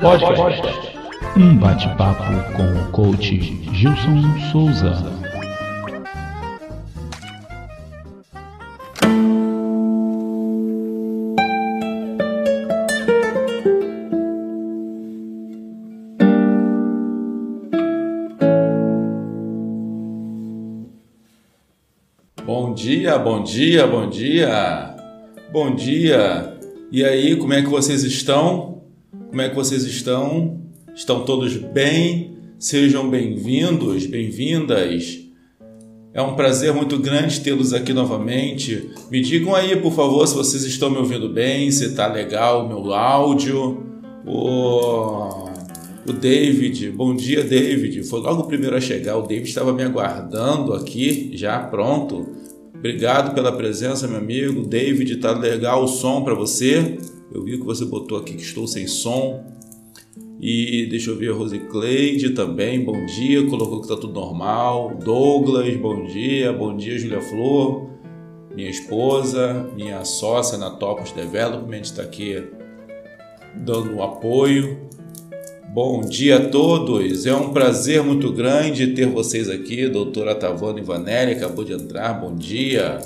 Podcast. Um bate-papo com o coach Gilson Souza. Bom dia, bom dia, bom dia. Bom dia. E aí, como é que vocês estão? Como é que vocês estão? Estão todos bem? Sejam bem-vindos, bem-vindas. É um prazer muito grande tê-los aqui novamente. Me digam aí, por favor, se vocês estão me ouvindo bem, se tá legal o meu áudio. O, o David, bom dia, David. Foi logo o primeiro a chegar. O David estava me aguardando aqui, já pronto. Obrigado pela presença, meu amigo. David, tá legal o som para você? Eu vi que você botou aqui que estou sem som. E deixa eu ver a Rosicleide também, bom dia, colocou que tá tudo normal. Douglas, bom dia, bom dia, Julia Flor, minha esposa, minha sócia na Topos Development, está aqui dando apoio. Bom dia a todos, é um prazer muito grande ter vocês aqui, doutora Tavana Ivanelli, acabou de entrar, bom dia.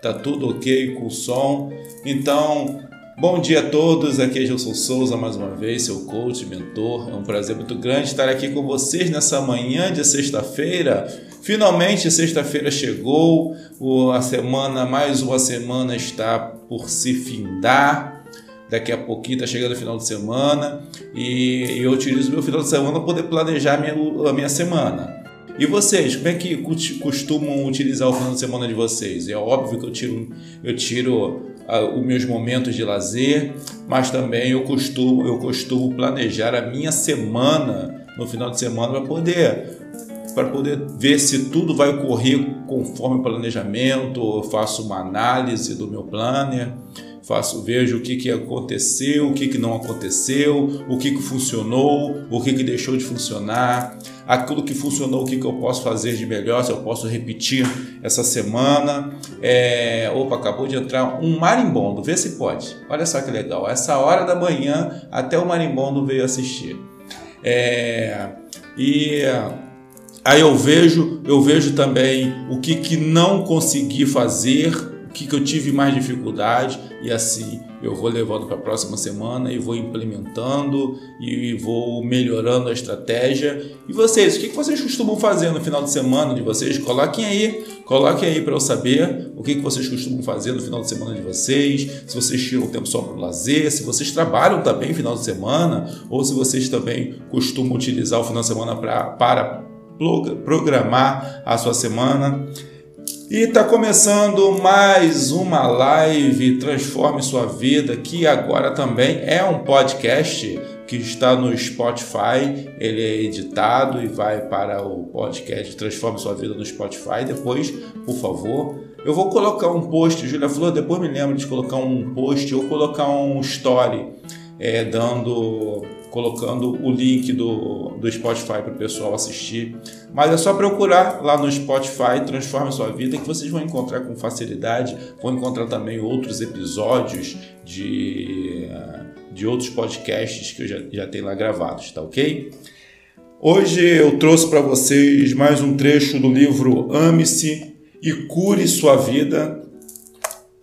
Tá tudo ok com o som? Então, Bom dia a todos, aqui é Gilson Souza mais uma vez, seu coach, mentor. É um prazer muito grande estar aqui com vocês nessa manhã de sexta-feira. Finalmente, sexta-feira chegou, a semana, mais uma semana está por se findar. Daqui a pouquinho está chegando o final de semana e eu utilizo meu final de semana para poder planejar a minha, a minha semana. E vocês, como é que costumam utilizar o final de semana de vocês? É óbvio que eu tiro, eu tiro uh, os meus momentos de lazer, mas também eu costumo, eu costumo planejar a minha semana no final de semana para poder para poder ver se tudo vai ocorrer conforme o planejamento, eu faço uma análise do meu planner faço, vejo o que, que aconteceu, o que, que não aconteceu, o que, que funcionou, o que, que deixou de funcionar, aquilo que funcionou, o que, que eu posso fazer de melhor, se eu posso repetir essa semana. É... Opa, acabou de entrar um marimbondo, vê se pode. Olha só que legal, essa hora da manhã até o marimbondo veio assistir. É... E aí eu vejo, eu vejo também o que, que não consegui fazer que, que eu tive mais dificuldade e assim eu vou levando para a próxima semana e vou implementando e vou melhorando a estratégia. E vocês, o que, que vocês costumam fazer no final de semana de vocês? Coloquem aí, coloquem aí para eu saber o que, que vocês costumam fazer no final de semana de vocês, se vocês tiram tempo só para o lazer, se vocês trabalham também no final de semana ou se vocês também costumam utilizar o final de semana pra, para programar a sua semana. E está começando mais uma live Transforme Sua Vida, que agora também é um podcast que está no Spotify. Ele é editado e vai para o podcast Transforme Sua Vida no Spotify. Depois, por favor, eu vou colocar um post, Julia Flor, depois me lembro de colocar um post ou colocar um story é, dando colocando o link do, do Spotify para o pessoal assistir. Mas é só procurar lá no Spotify Transforme Sua Vida que vocês vão encontrar com facilidade. Vão encontrar também outros episódios de, de outros podcasts que eu já, já tenho lá gravados, tá ok? Hoje eu trouxe para vocês mais um trecho do livro Ame-se e Cure Sua Vida.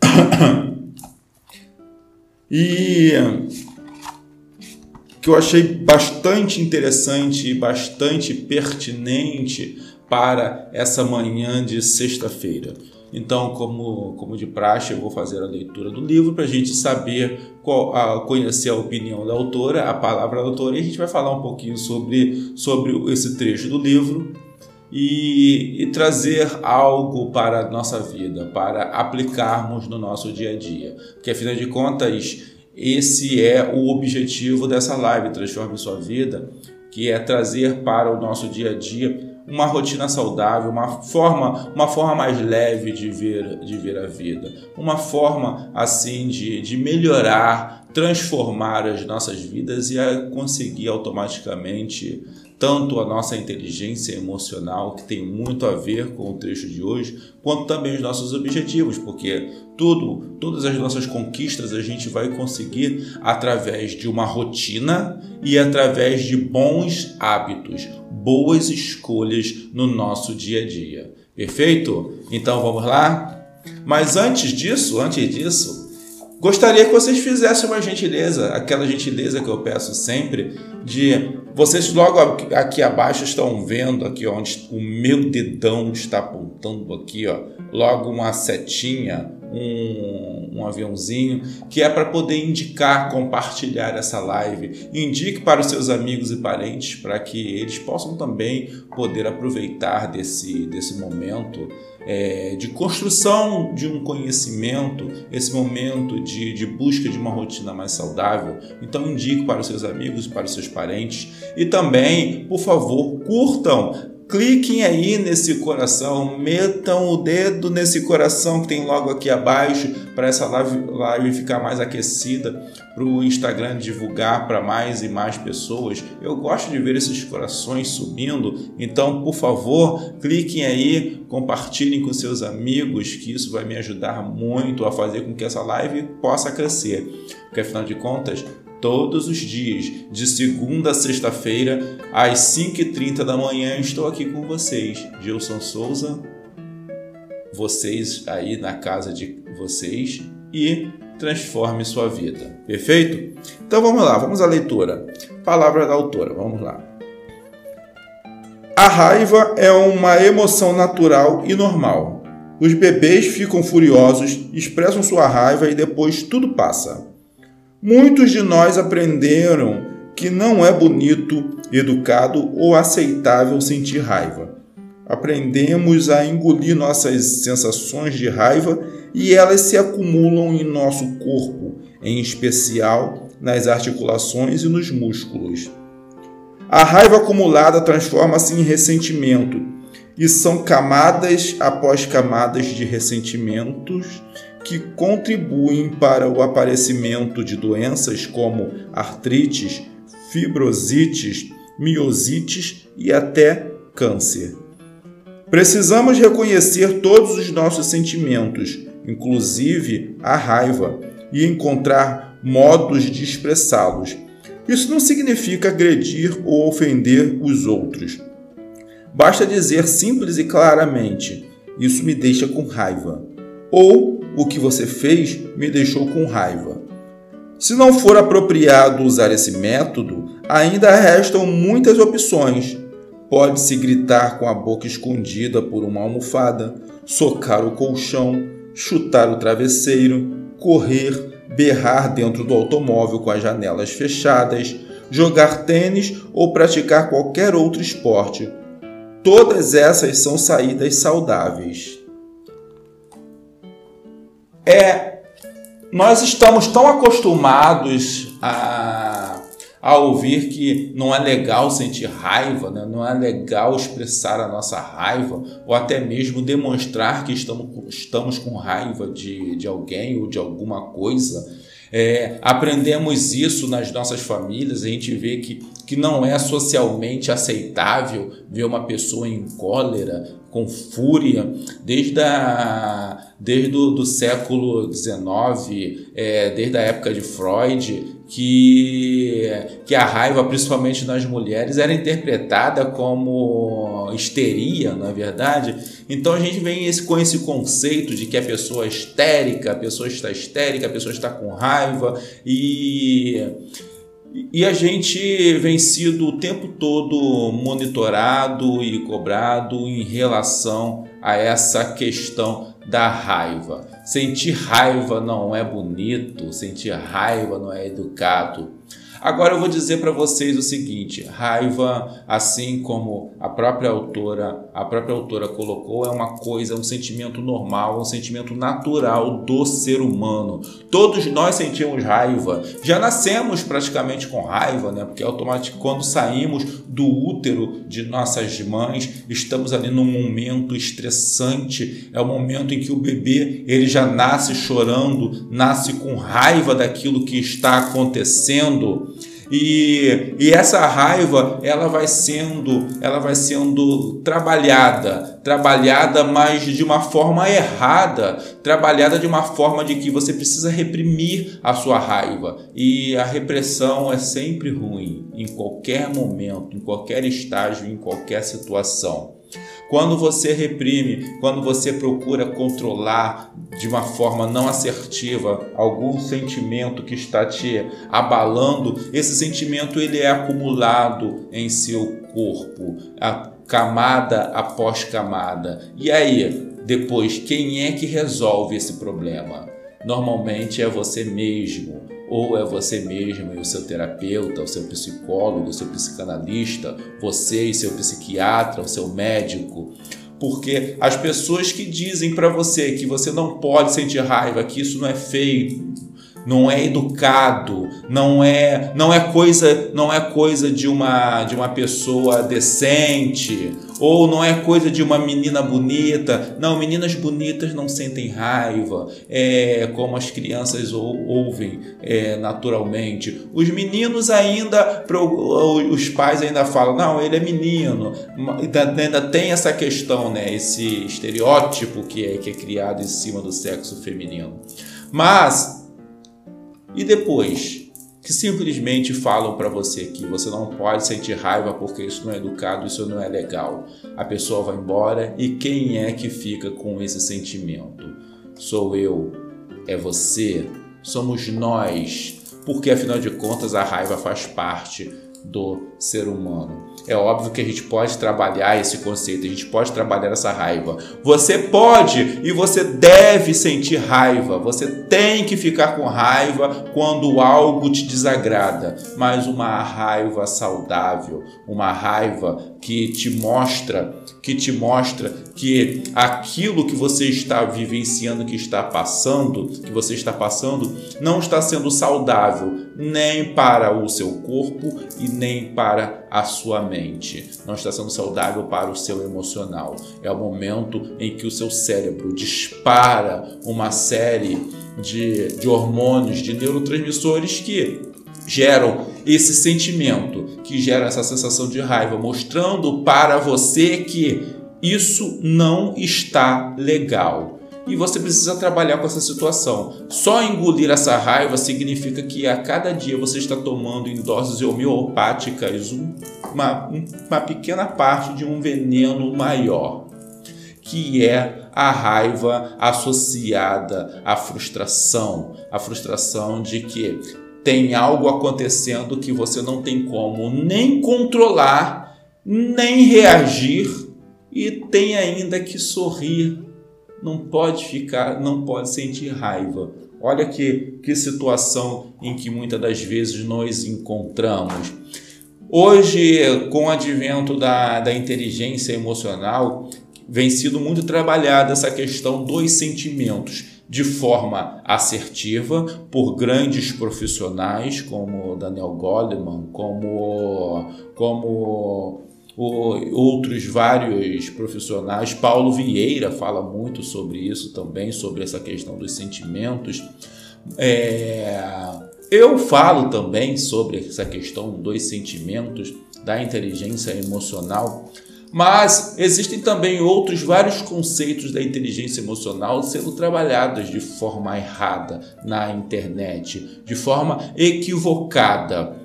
e eu achei bastante interessante e bastante pertinente para essa manhã de sexta-feira. Então, como, como de praxe, eu vou fazer a leitura do livro para a gente saber, qual, a, conhecer a opinião da autora, a palavra da autora, e a gente vai falar um pouquinho sobre, sobre esse trecho do livro e, e trazer algo para a nossa vida, para aplicarmos no nosso dia a dia. Porque, afinal de contas, esse é o objetivo dessa live, Transforme Sua Vida, que é trazer para o nosso dia a dia uma rotina saudável, uma forma, uma forma mais leve de ver, de ver a vida, uma forma assim de, de melhorar transformar as nossas vidas e conseguir automaticamente tanto a nossa inteligência emocional, que tem muito a ver com o trecho de hoje, quanto também os nossos objetivos, porque tudo, todas as nossas conquistas a gente vai conseguir através de uma rotina e através de bons hábitos, boas escolhas no nosso dia a dia. Perfeito? Então vamos lá? Mas antes disso, antes disso, Gostaria que vocês fizessem uma gentileza, aquela gentileza que eu peço sempre, de vocês logo aqui abaixo estão vendo aqui onde o meu dedão está apontando aqui, ó, logo uma setinha, um, um aviãozinho, que é para poder indicar, compartilhar essa live. Indique para os seus amigos e parentes para que eles possam também poder aproveitar desse, desse momento é, de construção de um conhecimento, esse momento de, de busca de uma rotina mais saudável. Então, indique para os seus amigos, para os seus parentes e também, por favor, curtam cliquem aí nesse coração, metam o dedo nesse coração que tem logo aqui abaixo para essa live, live, ficar mais aquecida, para o Instagram divulgar para mais e mais pessoas. Eu gosto de ver esses corações subindo, então por favor cliquem aí, compartilhem com seus amigos, que isso vai me ajudar muito a fazer com que essa live possa crescer, porque afinal de contas todos os dias, de segunda a sexta-feira, às 5h30 da manhã, estou aqui com vocês. Gilson Souza, vocês aí na casa de vocês e transforme sua vida. Perfeito? Então vamos lá, vamos à leitura. Palavra da autora, vamos lá. A raiva é uma emoção natural e normal. Os bebês ficam furiosos, expressam sua raiva e depois tudo passa. Muitos de nós aprenderam que não é bonito, educado ou aceitável sentir raiva. Aprendemos a engolir nossas sensações de raiva e elas se acumulam em nosso corpo, em especial nas articulações e nos músculos. A raiva acumulada transforma-se em ressentimento, e são camadas após camadas de ressentimentos que contribuem para o aparecimento de doenças como artrites, fibrosites, miosites e até câncer. Precisamos reconhecer todos os nossos sentimentos, inclusive a raiva, e encontrar modos de expressá-los. Isso não significa agredir ou ofender os outros. Basta dizer simples e claramente: Isso me deixa com raiva. Ou o que você fez me deixou com raiva. Se não for apropriado usar esse método, ainda restam muitas opções. Pode-se gritar com a boca escondida por uma almofada, socar o colchão, chutar o travesseiro, correr, berrar dentro do automóvel com as janelas fechadas, jogar tênis ou praticar qualquer outro esporte. Todas essas são saídas saudáveis é nós estamos tão acostumados a, a ouvir que não é legal sentir raiva, né? não é legal expressar a nossa raiva, ou até mesmo demonstrar que estamos, estamos com raiva de, de alguém ou de alguma coisa. É, aprendemos isso nas nossas famílias, a gente vê que, que não é socialmente aceitável ver uma pessoa em cólera, com fúria, desde, a, desde o do século XIX, é, desde a época de Freud, que, que a raiva, principalmente nas mulheres, era interpretada como histeria, não é verdade? Então a gente vem esse, com esse conceito de que a pessoa é histérica, a pessoa está histérica, a pessoa está com raiva e e a gente vem sido o tempo todo monitorado e cobrado em relação a essa questão da raiva. Sentir raiva não é bonito, sentir raiva não é educado. Agora eu vou dizer para vocês o seguinte: raiva, assim como a própria autora, a própria autora colocou, é uma coisa, um sentimento normal, um sentimento natural do ser humano. Todos nós sentimos raiva. Já nascemos praticamente com raiva, né? Porque automaticamente quando saímos do útero de nossas mães, estamos ali num momento estressante, é o momento em que o bebê, ele já nasce chorando, nasce com raiva daquilo que está acontecendo. E, e essa raiva ela vai sendo ela vai sendo trabalhada trabalhada mas de uma forma errada trabalhada de uma forma de que você precisa reprimir a sua raiva. E a repressão é sempre ruim em qualquer momento em qualquer estágio em qualquer situação quando você reprime, quando você procura controlar de uma forma não assertiva algum sentimento que está te abalando, esse sentimento ele é acumulado em seu corpo, camada após camada. E aí, depois, quem é que resolve esse problema? Normalmente é você mesmo ou é você mesmo e o seu terapeuta, o seu psicólogo, o seu psicanalista, você e seu psiquiatra, o seu médico. Porque as pessoas que dizem para você que você não pode sentir raiva, que isso não é feio, não é educado, não é não é coisa não é coisa de uma de uma pessoa decente ou não é coisa de uma menina bonita. Não, meninas bonitas não sentem raiva, é como as crianças ouvem é, naturalmente. Os meninos ainda, os pais ainda falam, não, ele é menino. Ainda tem essa questão, né? Esse estereótipo que é, que é criado em cima do sexo feminino. Mas e depois, que simplesmente falam para você que você não pode sentir raiva porque isso não é educado, isso não é legal. A pessoa vai embora e quem é que fica com esse sentimento? Sou eu, é você, somos nós, porque afinal de contas a raiva faz parte do ser humano. É óbvio que a gente pode trabalhar esse conceito, a gente pode trabalhar essa raiva. Você pode e você deve sentir raiva. Você tem que ficar com raiva quando algo te desagrada, mas uma raiva saudável, uma raiva que te mostra, que te mostra que aquilo que você está vivenciando, que está passando, que você está passando, não está sendo saudável nem para o seu corpo e nem para a sua mente. Não está sendo saudável para o seu emocional. É o momento em que o seu cérebro dispara uma série de, de hormônios, de neurotransmissores que geram esse sentimento, que gera essa sensação de raiva, mostrando para você que isso não está legal e você precisa trabalhar com essa situação. Só engolir essa raiva significa que a cada dia você está tomando em doses homeopáticas uma, uma pequena parte de um veneno maior, que é a raiva associada à frustração, a frustração de que tem algo acontecendo que você não tem como nem controlar, nem reagir e tem ainda que sorrir não pode ficar, não pode sentir raiva. Olha que, que situação em que muitas das vezes nós encontramos. Hoje, com o advento da, da inteligência emocional, vem sido muito trabalhada essa questão dos sentimentos de forma assertiva por grandes profissionais como Daniel Goleman, como, como outros vários profissionais. Paulo Vieira fala muito sobre isso também, sobre essa questão dos sentimentos. É, eu falo também sobre essa questão dos sentimentos, da inteligência emocional. Mas existem também outros vários conceitos da inteligência emocional sendo trabalhados de forma errada na internet, de forma equivocada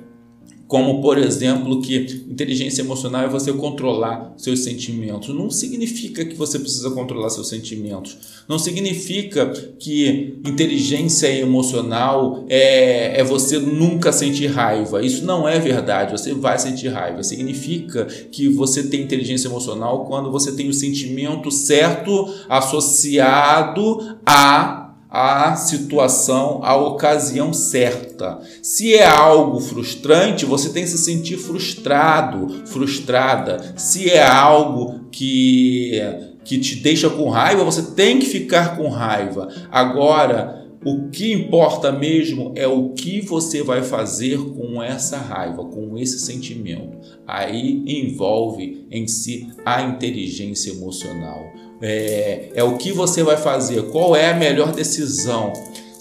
como por exemplo que inteligência emocional é você controlar seus sentimentos. Não significa que você precisa controlar seus sentimentos. Não significa que inteligência emocional é, é você nunca sentir raiva. Isso não é verdade. Você vai sentir raiva. Significa que você tem inteligência emocional quando você tem o sentimento certo associado a a situação, a ocasião certa. Se é algo frustrante, você tem que se sentir frustrado, frustrada. Se é algo que que te deixa com raiva, você tem que ficar com raiva. Agora, o que importa mesmo é o que você vai fazer com essa raiva, com esse sentimento. Aí envolve em si a inteligência emocional. É, é o que você vai fazer, qual é a melhor decisão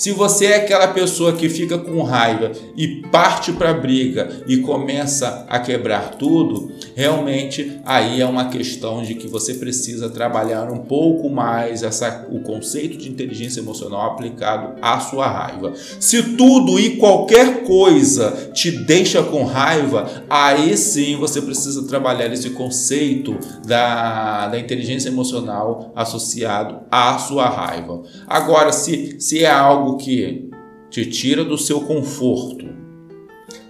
se você é aquela pessoa que fica com raiva e parte para a briga e começa a quebrar tudo, realmente aí é uma questão de que você precisa trabalhar um pouco mais essa, o conceito de inteligência emocional aplicado à sua raiva. Se tudo e qualquer coisa te deixa com raiva, aí sim você precisa trabalhar esse conceito da, da inteligência emocional associado à sua raiva. Agora, se, se é que te tira do seu conforto,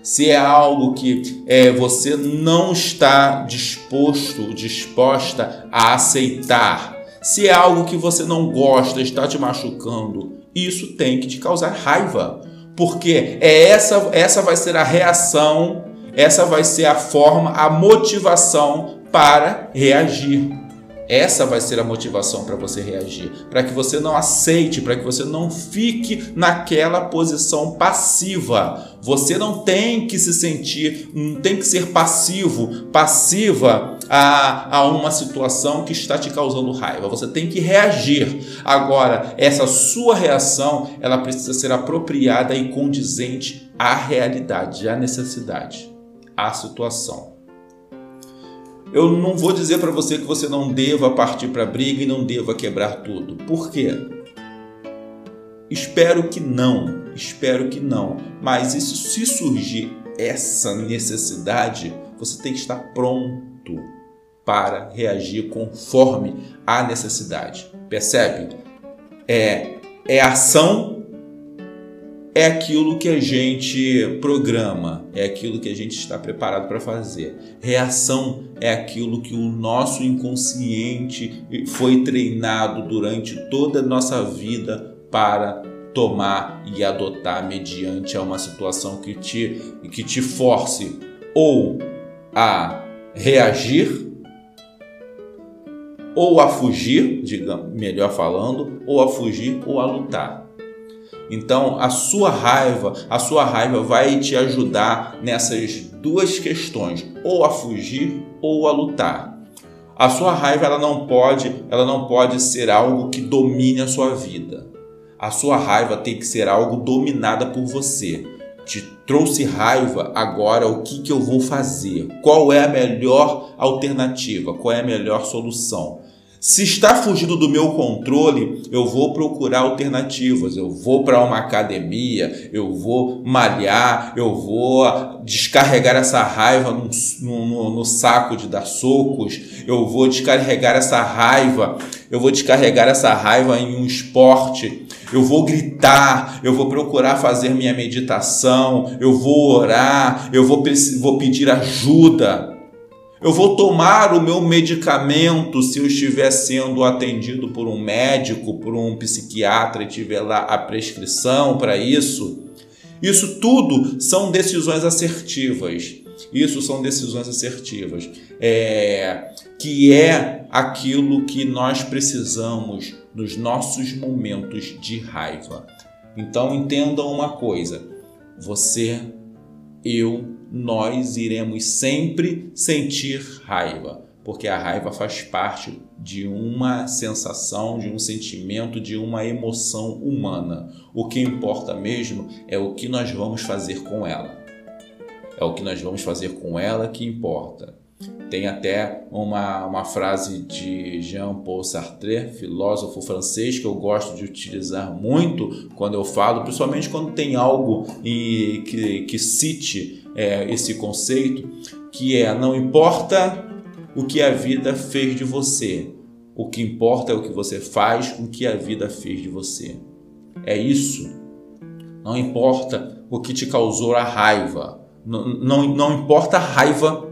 se é algo que é, você não está disposto, disposta a aceitar, se é algo que você não gosta, está te machucando, isso tem que te causar raiva, porque é essa, essa vai ser a reação, essa vai ser a forma, a motivação para reagir. Essa vai ser a motivação para você reagir, para que você não aceite, para que você não fique naquela posição passiva. Você não tem que se sentir, não tem que ser passivo, passiva a, a uma situação que está te causando raiva. Você tem que reagir. Agora, essa sua reação, ela precisa ser apropriada e condizente à realidade, à necessidade, à situação. Eu não vou dizer para você que você não deva partir para a briga e não deva quebrar tudo. Por quê? Espero que não, espero que não. Mas isso, se surgir essa necessidade, você tem que estar pronto para reagir conforme a necessidade. Percebe? É, é ação é aquilo que a gente programa, é aquilo que a gente está preparado para fazer. Reação é aquilo que o nosso inconsciente foi treinado durante toda a nossa vida para tomar e adotar mediante uma situação que te, que te force ou a reagir ou a fugir, digamos, melhor falando, ou a fugir ou a lutar. Então, a sua raiva, a sua raiva vai te ajudar nessas duas questões, ou a fugir ou a lutar. A sua raiva ela não pode, ela não pode ser algo que domine a sua vida. A sua raiva tem que ser algo dominada por você. Te trouxe raiva, agora o que, que eu vou fazer? Qual é a melhor alternativa? Qual é a melhor solução? Se está fugindo do meu controle, eu vou procurar alternativas. Eu vou para uma academia, eu vou malhar, eu vou descarregar essa raiva no, no, no, saco de dar socos, eu vou descarregar essa raiva, eu vou descarregar essa raiva em um esporte, eu vou gritar, eu vou procurar fazer minha meditação, eu vou orar, eu vou, vou pedir ajuda. Eu vou tomar o meu medicamento se eu estiver sendo atendido por um médico, por um psiquiatra e tiver lá a prescrição para isso. Isso tudo são decisões assertivas. Isso são decisões assertivas. É, que é aquilo que nós precisamos nos nossos momentos de raiva. Então entendam uma coisa: você, eu, nós iremos sempre sentir raiva, porque a raiva faz parte de uma sensação, de um sentimento, de uma emoção humana. O que importa mesmo é o que nós vamos fazer com ela. É o que nós vamos fazer com ela que importa. Tem até uma, uma frase de Jean-Paul Sartre, filósofo francês, que eu gosto de utilizar muito quando eu falo, principalmente quando tem algo que, que cite é, esse conceito, que é não importa o que a vida fez de você, o que importa é o que você faz com o que a vida fez de você. É isso. Não importa o que te causou a raiva. Não, não, não importa a raiva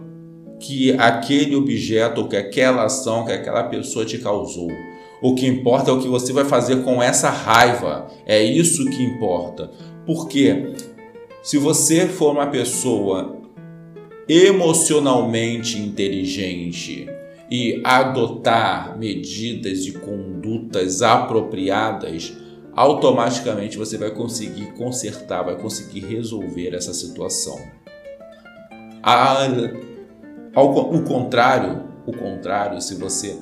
que aquele objeto, ou que aquela ação, que aquela pessoa te causou. O que importa é o que você vai fazer com essa raiva. É isso que importa. Porque se você for uma pessoa emocionalmente inteligente e adotar medidas e condutas apropriadas, automaticamente você vai conseguir consertar, vai conseguir resolver essa situação. A, ao o contrário, o contrário, se você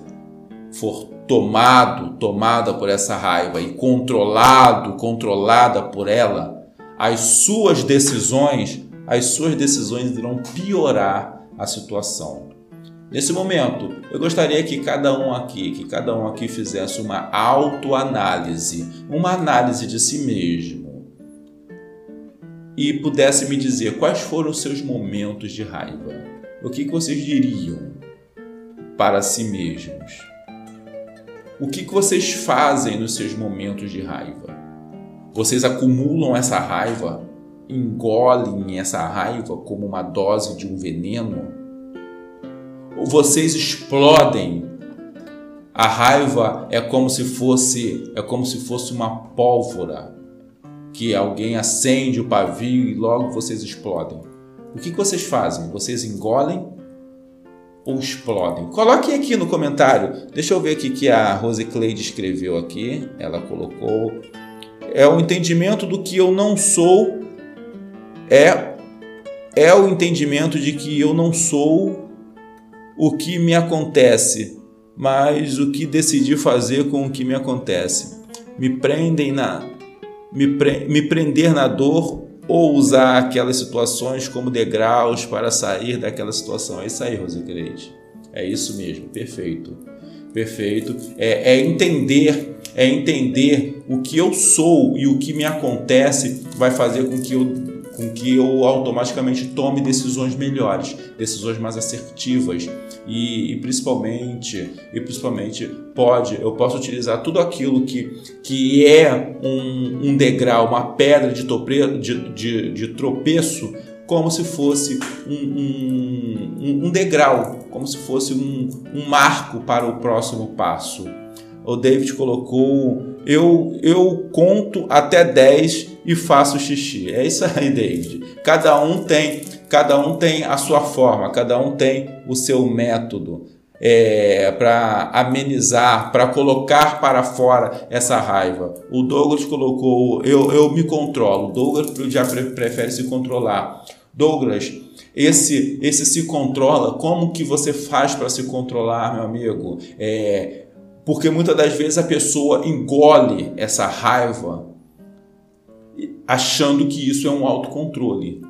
for tomado, tomada por essa raiva e controlado, controlada por ela, as suas decisões, as suas decisões irão piorar a situação. Nesse momento, eu gostaria que cada um aqui, que cada um aqui fizesse uma autoanálise, uma análise de si mesmo e pudesse me dizer quais foram os seus momentos de raiva. O que, vocês diriam para si mesmos? O que, vocês fazem nos seus momentos de raiva? Vocês acumulam essa raiva, engolem essa raiva como uma dose de um veneno? vocês explodem. A raiva é como se fosse é como se fosse uma pólvora que alguém acende o pavio e logo vocês explodem. O que, vocês fazem? Vocês engolem ou explodem? Coloquem aqui no comentário. Deixa eu ver aqui que a Rose Cleide escreveu aqui. Ela colocou é o entendimento do que eu não sou é é o entendimento de que eu não sou o que me acontece, mas o que decidi fazer com o que me acontece. Me prendem na me, pre, me prender na dor ou usar aquelas situações como degraus para sair daquela situação. É isso aí, Rosicleide. É isso mesmo, perfeito. Perfeito. É, é entender, é entender o que eu sou e o que me acontece vai fazer com que eu com que eu automaticamente tome decisões melhores, decisões mais assertivas e, e, principalmente e principalmente pode eu posso utilizar tudo aquilo que, que é um, um degrau, uma pedra de, de, de, de tropeço como se fosse um, um, um, degrau, como se fosse um, um marco para o próximo passo. O David colocou: eu, eu conto até 10 e faço xixi. É isso aí, David. Cada um tem, cada um tem a sua forma, cada um tem o seu método é, para amenizar, para colocar para fora essa raiva. O Douglas colocou, eu, eu me controlo. Douglas já prefere se controlar. Douglas, esse, esse se controla, como que você faz para se controlar, meu amigo? É, porque muitas das vezes a pessoa engole essa raiva achando que isso é um autocontrole.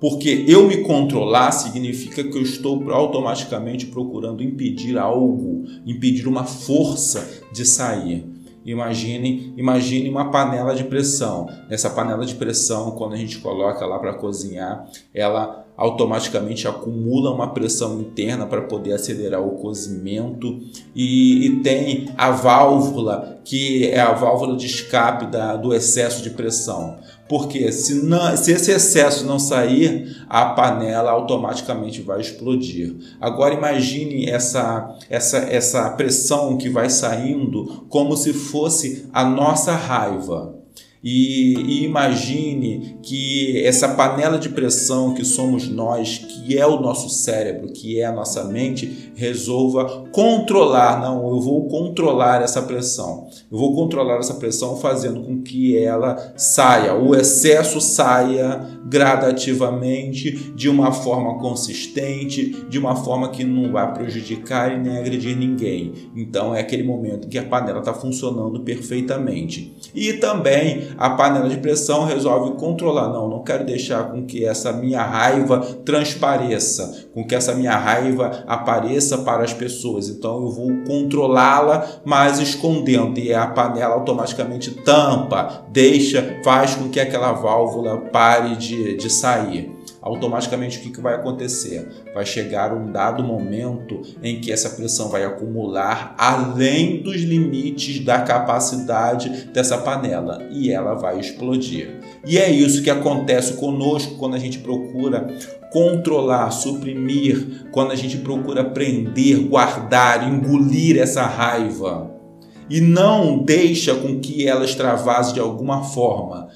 Porque eu me controlar significa que eu estou automaticamente procurando impedir algo, impedir uma força de sair. Imagine, imagine uma panela de pressão. Nessa panela de pressão, quando a gente coloca lá para cozinhar, ela automaticamente acumula uma pressão interna para poder acelerar o cozimento e, e, tem a válvula que é a válvula de escape da, do excesso de pressão. Porque se, não, se esse excesso não sair, a panela automaticamente vai explodir. Agora imagine essa, essa, essa pressão que vai saindo como se fosse a nossa raiva. E, e, imagine que essa panela de pressão que somos nós, que é o nosso cérebro, que é a nossa mente, resolva controlar. Não, eu vou controlar essa pressão. Eu vou controlar essa pressão fazendo com que ela saia, o excesso saia gradativamente, de uma forma consistente, de uma forma que não vai prejudicar e nem agredir ninguém. Então é aquele momento que a panela está funcionando perfeitamente. E também a panela de pressão resolve controlar. Não, não quero deixar com que essa minha raiva transpareça, com que essa minha raiva apareça para as pessoas. Então eu vou controlá-la, mas escondendo. E a panela automaticamente tampa, deixa, faz com que aquela válvula pare de, de sair automaticamente o que, que vai acontecer? Vai chegar um dado momento em que essa pressão vai acumular além dos limites da capacidade dessa panela e ela vai explodir. E é isso que acontece conosco quando a gente procura controlar, suprimir, quando a gente procura prender, guardar, engolir essa raiva e não deixa com que ela extravase de alguma forma.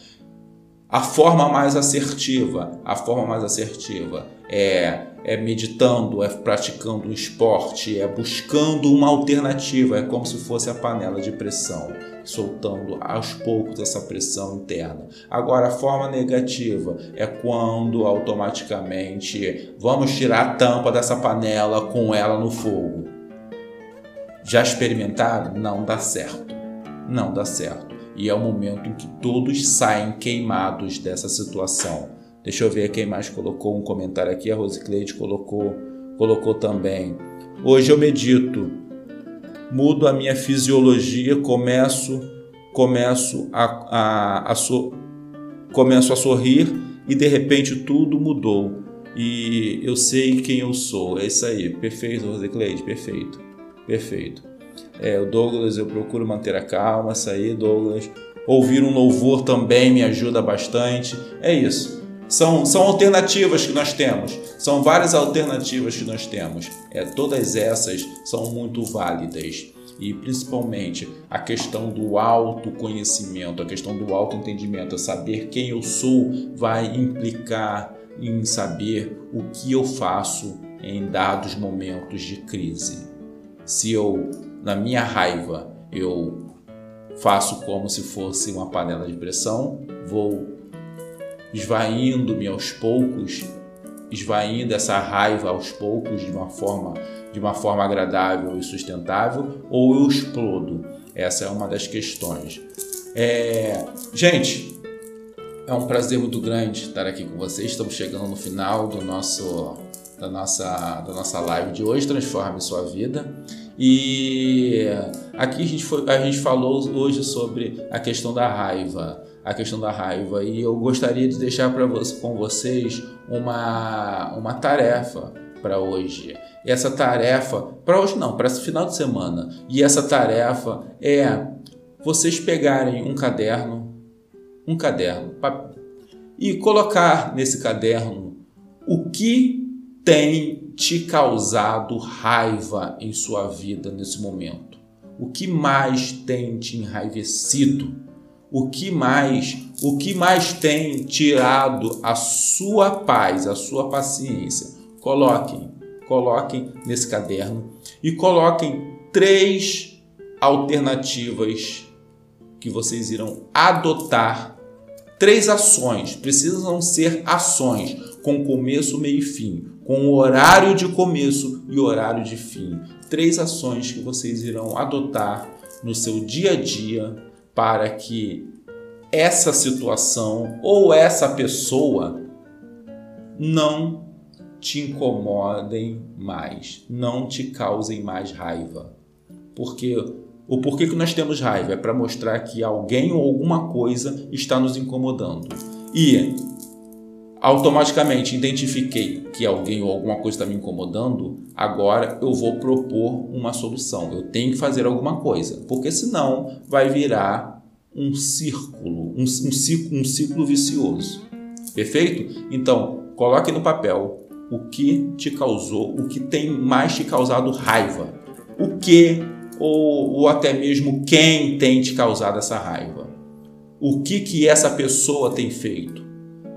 A forma mais assertiva, a forma mais assertiva é é meditando, é praticando um esporte, é buscando uma alternativa, é como se fosse a panela de pressão, soltando aos poucos essa pressão interna. Agora, a forma negativa é quando automaticamente vamos tirar a tampa dessa panela com ela no fogo. Já experimentaram? Não dá certo. Não dá certo. E é o momento em que todos saem queimados dessa situação Deixa eu ver quem mais colocou um comentário aqui. A Rosicleide colocou, colocou também. Hoje eu medito, mudo a minha fisiologia, começo, começo a, a, a so, começo a sorrir e de repente tudo mudou e eu sei quem eu sou. É isso aí. Perfeito, Rosicleide, perfeito. Perfeito. É, o Douglas, eu procuro manter a calma, aí, Douglas. Ouvir um louvor também me ajuda bastante. É isso. São, são alternativas que nós temos, são várias alternativas que nós temos. É, todas essas são muito válidas e principalmente a questão do autoconhecimento, a questão do autoentendimento, saber quem eu sou vai implicar em saber o que eu faço em dados momentos de crise. Se eu, na minha raiva, eu faço como se fosse uma panela de pressão, vou esvaindo-me aos poucos, esvaindo essa raiva aos poucos de uma forma de uma forma agradável e sustentável, ou eu explodo. Essa é uma das questões. É... Gente, é um prazer muito grande estar aqui com vocês. Estamos chegando no final do nosso da nossa da nossa live de hoje. Transforme sua vida. E aqui a gente, foi, a gente falou hoje sobre a questão da raiva a questão da raiva e eu gostaria de deixar para você, com vocês uma, uma tarefa para hoje. E essa tarefa, para hoje não, para esse final de semana. E essa tarefa é vocês pegarem um caderno, um caderno, e colocar nesse caderno o que tem te causado raiva em sua vida nesse momento. O que mais tem te enraivecido? o que mais, o que mais tem tirado a sua paz, a sua paciência. Coloquem, coloquem nesse caderno e coloquem três alternativas que vocês irão adotar. Três ações, precisam ser ações com começo, meio e fim, com horário de começo e horário de fim. Três ações que vocês irão adotar no seu dia a dia para que essa situação ou essa pessoa não te incomodem mais, não te causem mais raiva. Porque o porquê que nós temos raiva é para mostrar que alguém ou alguma coisa está nos incomodando. E automaticamente identifiquei que alguém ou alguma coisa está me incomodando, agora eu vou propor uma solução. Eu tenho que fazer alguma coisa, porque senão vai virar um círculo, um, um, ciclo, um vicioso. Perfeito? Então, coloque no papel o que te causou, o que tem mais te causado raiva. O que ou, ou até mesmo quem tem te causado essa raiva. O que que essa pessoa tem feito?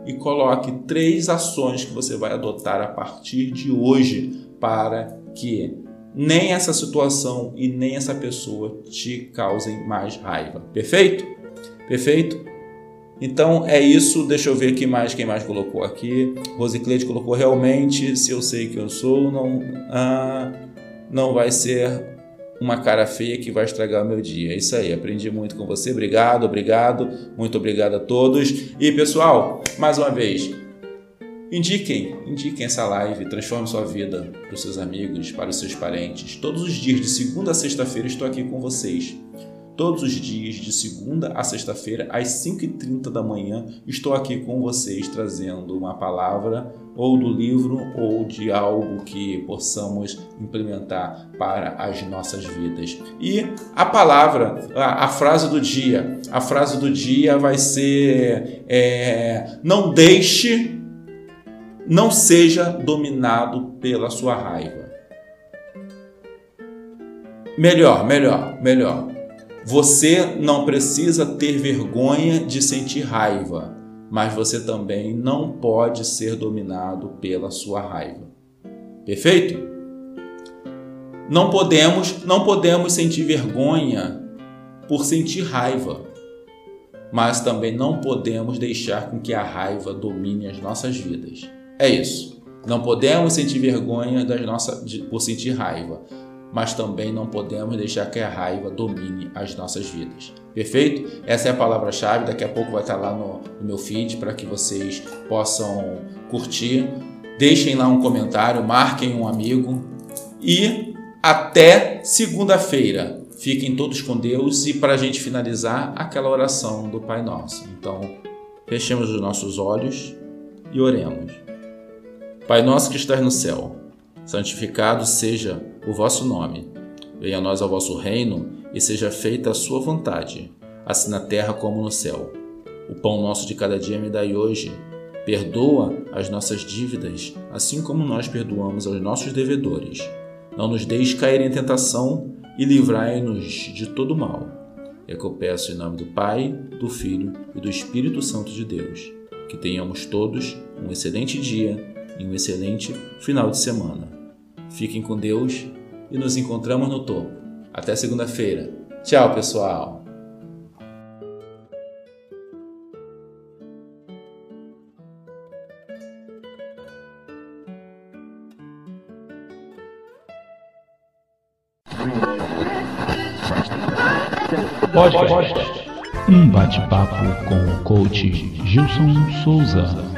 E coloque três ações que você vai adotar a partir de hoje para que nem essa situação e nem essa pessoa te causem mais raiva. Perfeito? Perfeito? Então é isso. Deixa eu ver aqui mais quem mais colocou aqui. Rosiclete colocou realmente. Se eu sei que eu sou, não, ah, não vai ser uma cara feia que vai estragar o meu dia. É isso aí. Aprendi muito com você. Obrigado, obrigado. Muito obrigado a todos. E pessoal, mais uma vez, Indiquem, indiquem essa live, transforme sua vida para os seus amigos, para os seus parentes. Todos os dias, de segunda a sexta-feira, estou aqui com vocês. Todos os dias, de segunda a sexta-feira, às 5h30 da manhã, estou aqui com vocês trazendo uma palavra ou do livro ou de algo que possamos implementar para as nossas vidas. E a palavra, a, a frase do dia, a frase do dia vai ser: é, não deixe, não seja dominado pela sua raiva. Melhor, melhor, melhor. Você não precisa ter vergonha de sentir raiva mas você também não pode ser dominado pela sua raiva. Perfeito? Não podemos, não podemos sentir vergonha por sentir raiva, mas também não podemos deixar com que a raiva domine as nossas vidas. É isso. Não podemos sentir vergonha das nossas, de, por sentir raiva, mas também não podemos deixar que a raiva domine as nossas vidas. Perfeito? Essa é a palavra-chave. Daqui a pouco vai estar lá no, no meu feed para que vocês possam curtir. Deixem lá um comentário, marquem um amigo e até segunda-feira. Fiquem todos com Deus e para a gente finalizar aquela oração do Pai Nosso. Então, fechemos os nossos olhos e oremos. Pai nosso que estás no céu santificado seja o vosso nome. Venha a nós ao vosso reino e seja feita a sua vontade, assim na terra como no céu. O pão nosso de cada dia me dai hoje. Perdoa as nossas dívidas, assim como nós perdoamos aos nossos devedores. Não nos deixe cair em tentação e livrai-nos de todo mal. É que eu peço em nome do Pai, do Filho e do Espírito Santo de Deus. Que tenhamos todos um excelente dia e um excelente final de semana. Fiquem com Deus e nos encontramos no topo. Até segunda-feira. Tchau, pessoal! Pode. Um bate-papo com o coach Gilson Souza.